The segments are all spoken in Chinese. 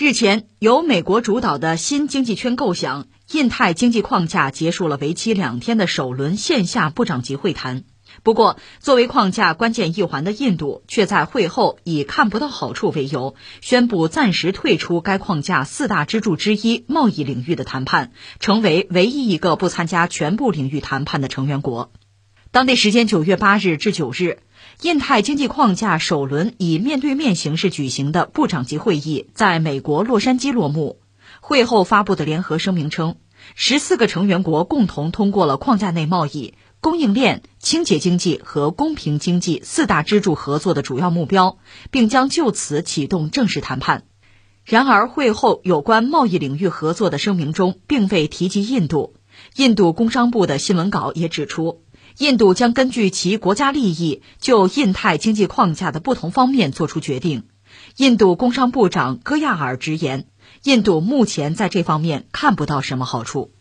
日前，由美国主导的新经济圈构想——印太经济框架结束了为期两天的首轮线下部长级会谈。不过，作为框架关键一环的印度，却在会后以看不到好处为由，宣布暂时退出该框架四大支柱之一贸易领域的谈判，成为唯一一个不参加全部领域谈判的成员国。当地时间九月八日至九日。印太经济框架首轮以面对面形式举行的部长级会议在美国洛杉矶落幕。会后发布的联合声明称，十四个成员国共同通过了框架内贸易、供应链、清洁经济和公平经济四大支柱合作的主要目标，并将就此启动正式谈判。然而，会后有关贸易领域合作的声明中并未提及印度。印度工商部的新闻稿也指出。印度将根据其国家利益，就印太经济框架的不同方面作出决定。印度工商部长戈亚尔直言，印度目前在这方面看不到什么好处。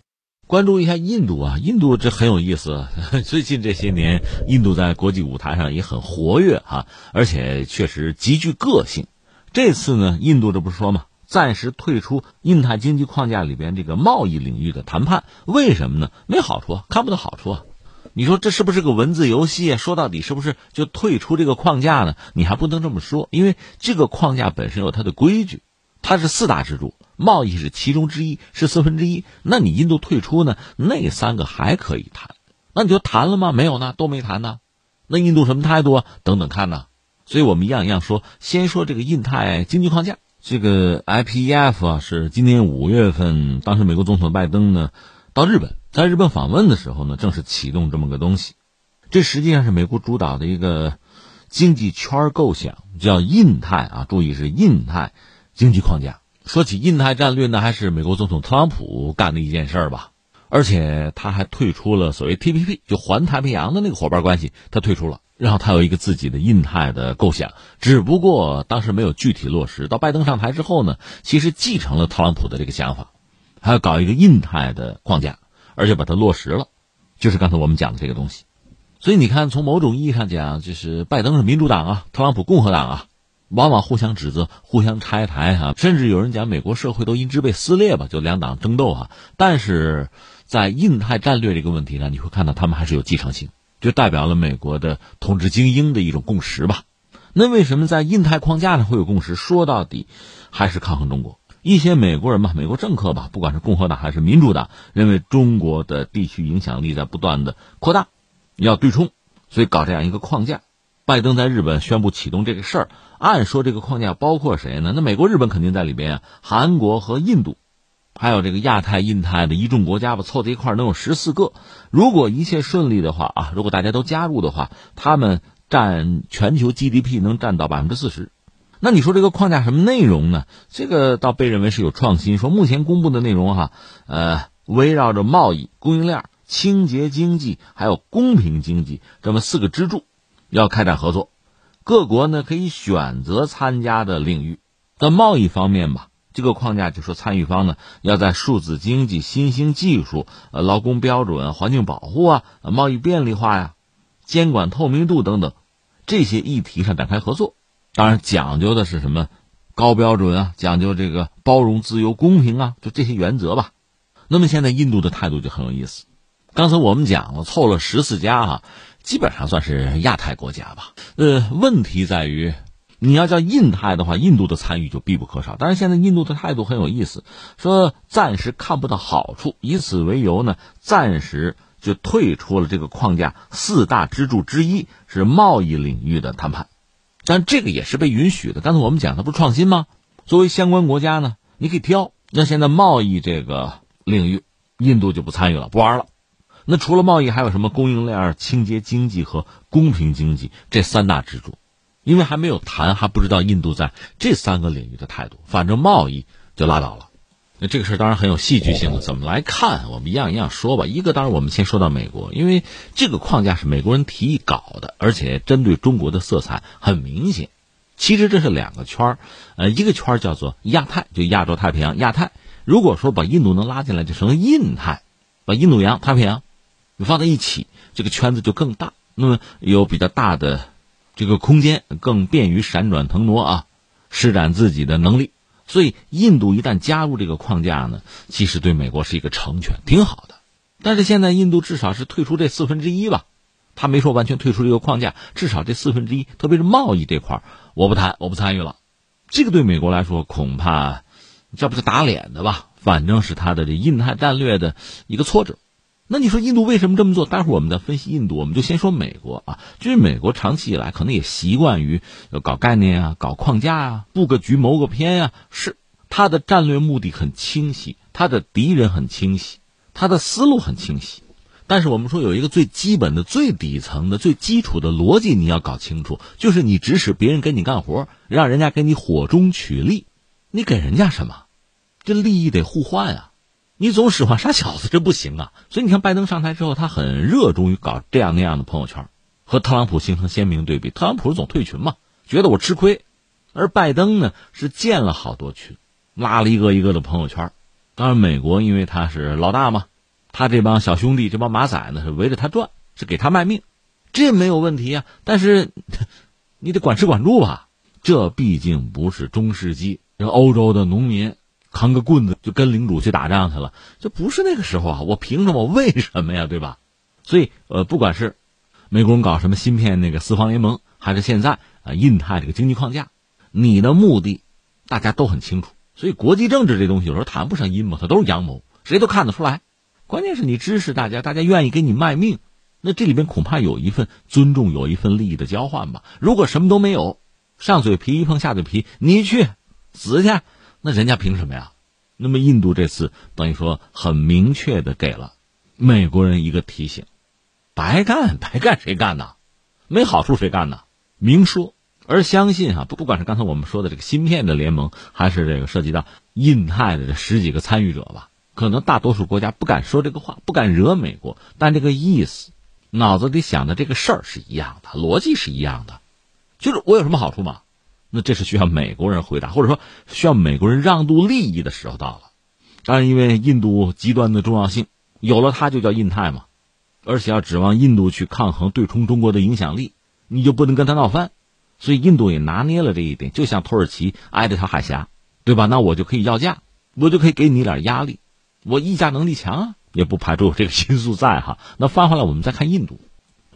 关注一下印度啊，印度这很有意思。最近这些年，印度在国际舞台上也很活跃哈，而且确实极具个性。这次呢，印度这不是说嘛？暂时退出印太经济框架里边这个贸易领域的谈判，为什么呢？没好处，看不到好处啊。你说这是不是个文字游戏？说到底是不是就退出这个框架呢？你还不能这么说，因为这个框架本身有它的规矩，它是四大支柱，贸易是其中之一，是四分之一。那你印度退出呢？那三个还可以谈，那你就谈了吗？没有呢，都没谈呢。那印度什么态度啊？等等看呢。所以我们一样一样说，先说这个印太经济框架，这个 IPEF 啊，是今年五月份，当时美国总统拜登呢到日本。在日本访问的时候呢，正是启动这么个东西，这实际上是美国主导的一个经济圈构想，叫印太啊，注意是印太经济框架。说起印太战略呢，还是美国总统特朗普干的一件事儿吧，而且他还退出了所谓 TPP，就环太平洋的那个伙伴关系，他退出了，然后他有一个自己的印太的构想，只不过当时没有具体落实。到拜登上台之后呢，其实继承了特朗普的这个想法，还要搞一个印太的框架。而且把它落实了，就是刚才我们讲的这个东西。所以你看，从某种意义上讲，就是拜登是民主党啊，特朗普共和党啊，往往互相指责、互相拆台啊，甚至有人讲美国社会都因之被撕裂吧，就两党争斗啊。但是在印太战略这个问题上，你会看到他们还是有继承性，就代表了美国的统治精英的一种共识吧。那为什么在印太框架上会有共识？说到底，还是抗衡中国。一些美国人吧，美国政客吧，不管是共和党还是民主党，认为中国的地区影响力在不断的扩大，要对冲，所以搞这样一个框架。拜登在日本宣布启动这个事儿，按说这个框架包括谁呢？那美国、日本肯定在里边啊，韩国和印度，还有这个亚太、印太的一众国家吧，凑在一块能有十四个。如果一切顺利的话啊，如果大家都加入的话，他们占全球 GDP 能占到百分之四十。那你说这个框架什么内容呢？这个倒被认为是有创新。说目前公布的内容哈，呃，围绕着贸易、供应链、清洁经济还有公平经济这么四个支柱，要开展合作。各国呢可以选择参加的领域。在贸易方面吧，这个框架就说参与方呢要在数字经济、新兴技术、呃劳工标准、环境保护啊、贸易便利化呀、监管透明度等等这些议题上展开合作。当然，讲究的是什么高标准啊？讲究这个包容、自由、公平啊，就这些原则吧。那么现在印度的态度就很有意思。刚才我们讲了，凑了十四家哈，基本上算是亚太国家吧。呃，问题在于，你要叫印太的话，印度的参与就必不可少。但是现在印度的态度很有意思，说暂时看不到好处，以此为由呢，暂时就退出了这个框架四大支柱之一是贸易领域的谈判。但这个也是被允许的。刚才我们讲，它不是创新吗？作为相关国家呢，你可以挑。那现在贸易这个领域，印度就不参与了，不玩了。那除了贸易，还有什么供应链、清洁经济和公平经济这三大支柱？因为还没有谈，还不知道印度在这三个领域的态度。反正贸易就拉倒了。那这个事儿当然很有戏剧性的，怎么来看？我们一样一样说吧。一个当然我们先说到美国，因为这个框架是美国人提议搞的，而且针对中国的色彩很明显。其实这是两个圈儿，呃，一个圈儿叫做亚太，就亚洲太平洋亚太。如果说把印度能拉进来，就成了印太，把印度洋、太平洋你放在一起，这个圈子就更大，那么有比较大的这个空间，更便于闪转腾挪啊，施展自己的能力。所以印度一旦加入这个框架呢，其实对美国是一个成全，挺好的。但是现在印度至少是退出这四分之一吧，他没说完全退出这个框架，至少这四分之一，特别是贸易这块我不谈，我不参与了。这个对美国来说恐怕这不是打脸的吧？反正是他的这印太战略的一个挫折。那你说印度为什么这么做？待会儿我们再分析印度，我们就先说美国啊。就是美国长期以来可能也习惯于搞概念啊、搞框架啊、布个局、谋个篇啊，是他的战略目的很清晰，他的敌人很清晰，他的思路很清晰。但是我们说有一个最基本的、最底层的、最基础的逻辑，你要搞清楚，就是你指使别人给你干活，让人家给你火中取栗，你给人家什么？这利益得互换啊。你总使唤傻小子，这不行啊！所以你看，拜登上台之后，他很热衷于搞这样那样的朋友圈，和特朗普形成鲜明对比。特朗普总退群嘛，觉得我吃亏，而拜登呢是建了好多群，拉了一个一个的朋友圈。当然，美国因为他是老大嘛，他这帮小兄弟、这帮马仔呢是围着他转，是给他卖命，这没有问题啊。但是 你得管吃管住吧，这毕竟不是中世纪，这欧洲的农民。扛个棍子就跟领主去打仗去了，这不是那个时候啊！我凭什么？为什么呀？对吧？所以，呃，不管是美国人搞什么芯片那个四方联盟，还是现在啊印太这个经济框架，你的目的大家都很清楚。所以，国际政治这东西有时候谈不上阴谋，它都是阳谋，谁都看得出来。关键是你支持大家，大家愿意给你卖命，那这里边恐怕有一份尊重，有一份利益的交换吧。如果什么都没有，上嘴皮一碰下嘴皮，你去死去！那人家凭什么呀？那么印度这次等于说很明确的给了美国人一个提醒：白干白干谁干呢？没好处谁干呢？明说。而相信啊，不不管是刚才我们说的这个芯片的联盟，还是这个涉及到印太的这十几个参与者吧，可能大多数国家不敢说这个话，不敢惹美国，但这个意思，脑子里想的这个事儿是一样的，逻辑是一样的，就是我有什么好处吗？那这是需要美国人回答，或者说需要美国人让渡利益的时候到了。当然，因为印度极端的重要性，有了它就叫印太嘛。而且要指望印度去抗衡对冲中国的影响力，你就不能跟他闹翻。所以印度也拿捏了这一点，就像土耳其挨着条海峡，对吧？那我就可以要价，我就可以给你点压力，我议价能力强啊，也不排除有这个因素在哈。那翻回来，我们再看印度，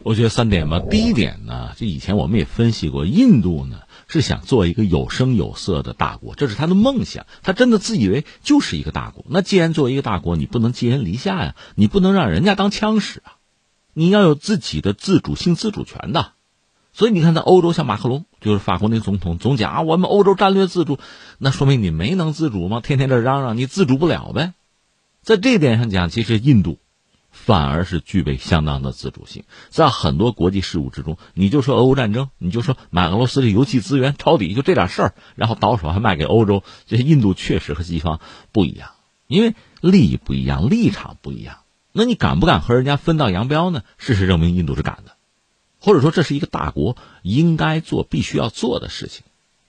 我觉得三点吧。第一点呢，这以前我们也分析过，印度呢。是想做一个有声有色的大国，这是他的梦想。他真的自以为就是一个大国。那既然作为一个大国，你不能寄人篱下呀，你不能让人家当枪使啊，你要有自己的自主性、自主权的。所以你看，在欧洲，像马克龙，就是法国那个总统，总讲啊，我们欧洲战略自主，那说明你没能自主吗？天天这嚷嚷，你自主不了呗。在这点上讲，其实印度。反而是具备相当的自主性，在很多国际事务之中，你就说俄乌战争，你就说买俄罗斯的油气资源抄底，就这点事儿，然后倒手还卖给欧洲，这印度确实和西方不一样，因为利益不一样，立场不一样。那你敢不敢和人家分道扬镳呢？事实证明，印度是敢的，或者说这是一个大国应该做、必须要做的事情。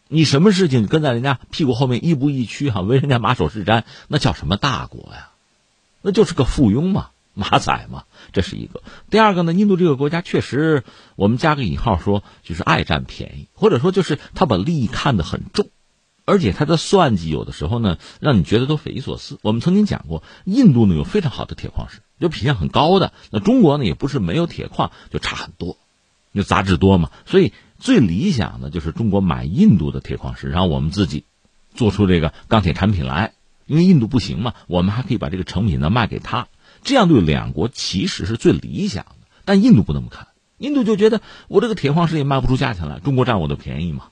你什么事情跟在人家屁股后面亦步亦趋，哈，为人家马首是瞻，那叫什么大国呀？那就是个附庸嘛。马仔嘛，这是一个。第二个呢，印度这个国家确实，我们加个引号说，就是爱占便宜，或者说就是他把利益看得很重，而且他的算计有的时候呢，让你觉得都匪夷所思。我们曾经讲过，印度呢有非常好的铁矿石，有品相很高的。那中国呢也不是没有铁矿，就差很多，就杂质多嘛。所以最理想的就是中国买印度的铁矿石，然后我们自己做出这个钢铁产品来。因为印度不行嘛，我们还可以把这个成品呢卖给他。这样对两国其实是最理想的，但印度不那么看。印度就觉得我这个铁矿石也卖不出价钱来，中国占我的便宜嘛。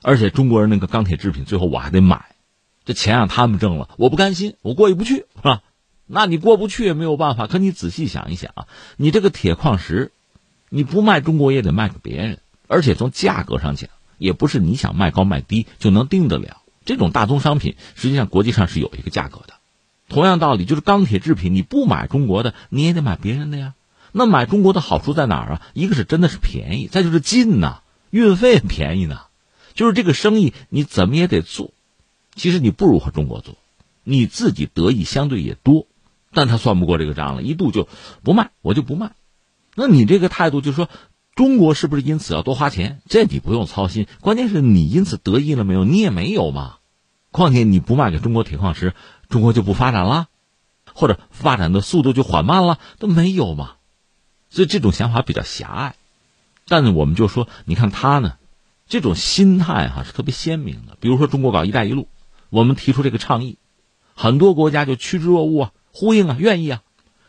而且中国人那个钢铁制品最后我还得买，这钱让他们挣了，我不甘心，我过意不去，是吧？那你过不去也没有办法。可你仔细想一想啊，你这个铁矿石，你不卖中国也得卖给别人，而且从价格上讲，也不是你想卖高卖低就能定得了。这种大宗商品，实际上国际上是有一个价格的。同样道理，就是钢铁制品，你不买中国的，你也得买别人的呀。那买中国的好处在哪儿啊？一个是真的是便宜，再就是近呐，运费便宜呢。就是这个生意你怎么也得做。其实你不如和中国做，你自己得益相对也多，但他算不过这个账了，一度就不卖，我就不卖。那你这个态度就是说，中国是不是因此要多花钱？这你不用操心，关键是你因此得益了没有？你也没有嘛。况且你不卖给中国铁矿石，中国就不发展了，或者发展的速度就缓慢了，都没有嘛。所以这种想法比较狭隘。但我们就说，你看他呢，这种心态哈是特别鲜明的。比如说中国搞“一带一路”，我们提出这个倡议，很多国家就趋之若鹜啊，呼应啊，愿意啊，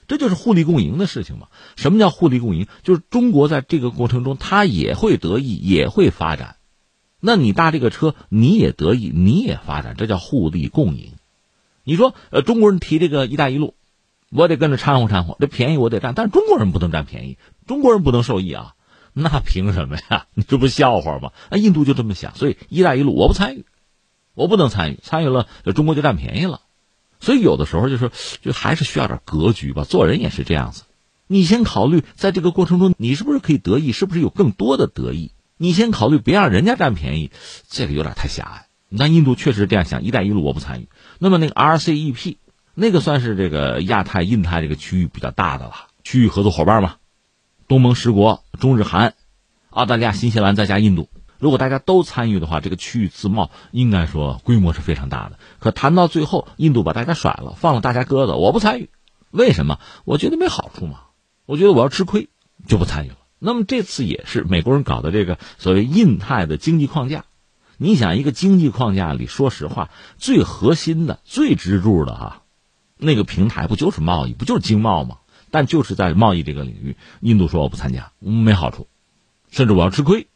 这就是互利共赢的事情嘛。什么叫互利共赢？就是中国在这个过程中，他也会得益，也会发展。那你搭这个车，你也得益，你也发展，这叫互利共赢。你说，呃，中国人提这个“一带一路”，我得跟着掺和掺和，这便宜我得占，但是中国人不能占便宜，中国人不能受益啊。那凭什么呀？你这不笑话吗？啊，印度就这么想，所以“一带一路”我不参与，我不能参与，参与了中国就占便宜了。所以有的时候就是，就还是需要点格局吧。做人也是这样子，你先考虑在这个过程中，你是不是可以得益，是不是有更多的得益？你先考虑，别让人家占便宜，这个有点太狭隘。那印度确实这样想，“一带一路”我不参与。那么那个 RCEP，那个算是这个亚太、印太这个区域比较大的了，区域合作伙伴嘛。东盟十国、中日韩、澳大利亚、新西兰再加印度，如果大家都参与的话，这个区域自贸应该说规模是非常大的。可谈到最后，印度把大家甩了，放了大家鸽子，我不参与。为什么？我觉得没好处嘛。我觉得我要吃亏，就不参与了。那么这次也是美国人搞的这个所谓印太的经济框架。你想，一个经济框架里，说实话，最核心的、最支柱的哈，那个平台不就是贸易，不就是经贸吗？但就是在贸易这个领域，印度说我不参加，没好处，甚至我要吃亏。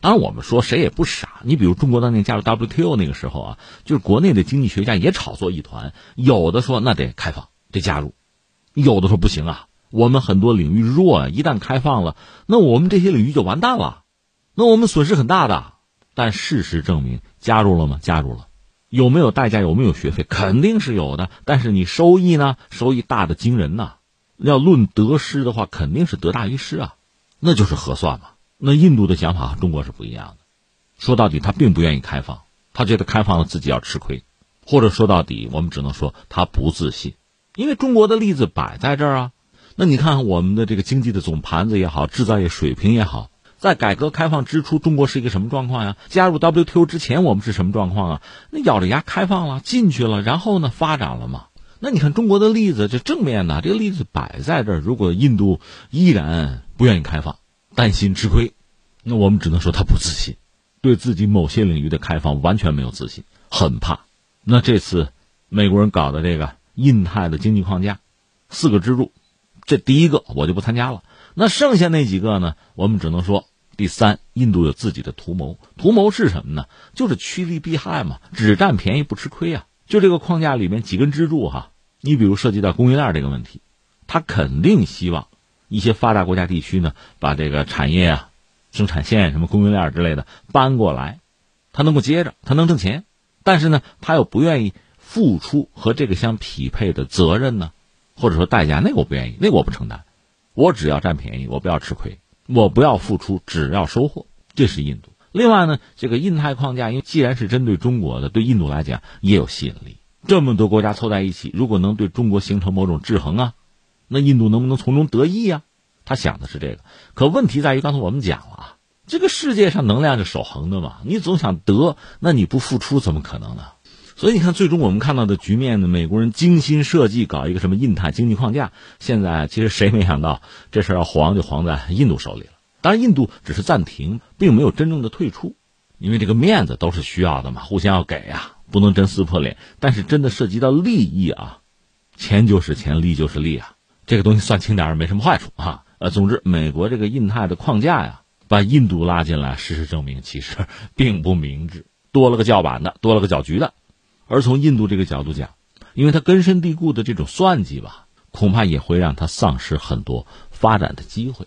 当然，我们说谁也不傻。你比如中国当年加入 WTO 那个时候啊，就是国内的经济学家也炒作一团，有的说那得开放，得加入；有的说不行啊，我们很多领域弱，一旦开放了，那我们这些领域就完蛋了，那我们损失很大的。但事实证明，加入了吗？加入了，有没有代价？有没有学费？肯定是有的。但是你收益呢？收益大的惊人呐！要论得失的话，肯定是得大于失啊，那就是合算嘛。那印度的想法和中国是不一样的，说到底他并不愿意开放，他觉得开放了自己要吃亏，或者说到底我们只能说他不自信，因为中国的例子摆在这儿啊。那你看我们的这个经济的总盘子也好，制造业水平也好，在改革开放之初，中国是一个什么状况呀？加入 WTO 之前我们是什么状况啊？那咬着牙开放了，进去了，然后呢发展了嘛？那你看中国的例子，这正面的这个例子摆在这儿。如果印度依然不愿意开放，担心吃亏，那我们只能说他不自信，对自己某些领域的开放完全没有自信，很怕。那这次美国人搞的这个印太的经济框架，四个支柱，这第一个我就不参加了。那剩下那几个呢？我们只能说，第三，印度有自己的图谋，图谋是什么呢？就是趋利避害嘛，只占便宜不吃亏啊。就这个框架里面几根支柱哈，你比如涉及到供应链这个问题，他肯定希望一些发达国家地区呢把这个产业啊、生产线什么供应链之类的搬过来，他能够接着，他能挣钱，但是呢，他又不愿意付出和这个相匹配的责任呢，或者说代价，那个我不愿意，那个我不承担，我只要占便宜，我不要吃亏，我不要付出，只要收获，这是印度。另外呢，这个印太框架，因为既然是针对中国的，对印度来讲也有吸引力。这么多国家凑在一起，如果能对中国形成某种制衡啊，那印度能不能从中得益啊？他想的是这个。可问题在于，刚才我们讲了啊，这个世界上能量是守恒的嘛，你总想得，那你不付出怎么可能呢？所以你看，最终我们看到的局面呢，美国人精心设计搞一个什么印太经济框架，现在其实谁没想到这事儿要黄就黄在印度手里了。当然，印度只是暂停，并没有真正的退出，因为这个面子都是需要的嘛，互相要给呀，不能真撕破脸。但是真的涉及到利益啊，钱就是钱，利就是利啊，这个东西算轻点儿没什么坏处啊。呃，总之，美国这个印太的框架呀，把印度拉进来，事实证明其实并不明智，多了个叫板的，多了个搅局的。而从印度这个角度讲，因为他根深蒂固的这种算计吧，恐怕也会让他丧失很多发展的机会。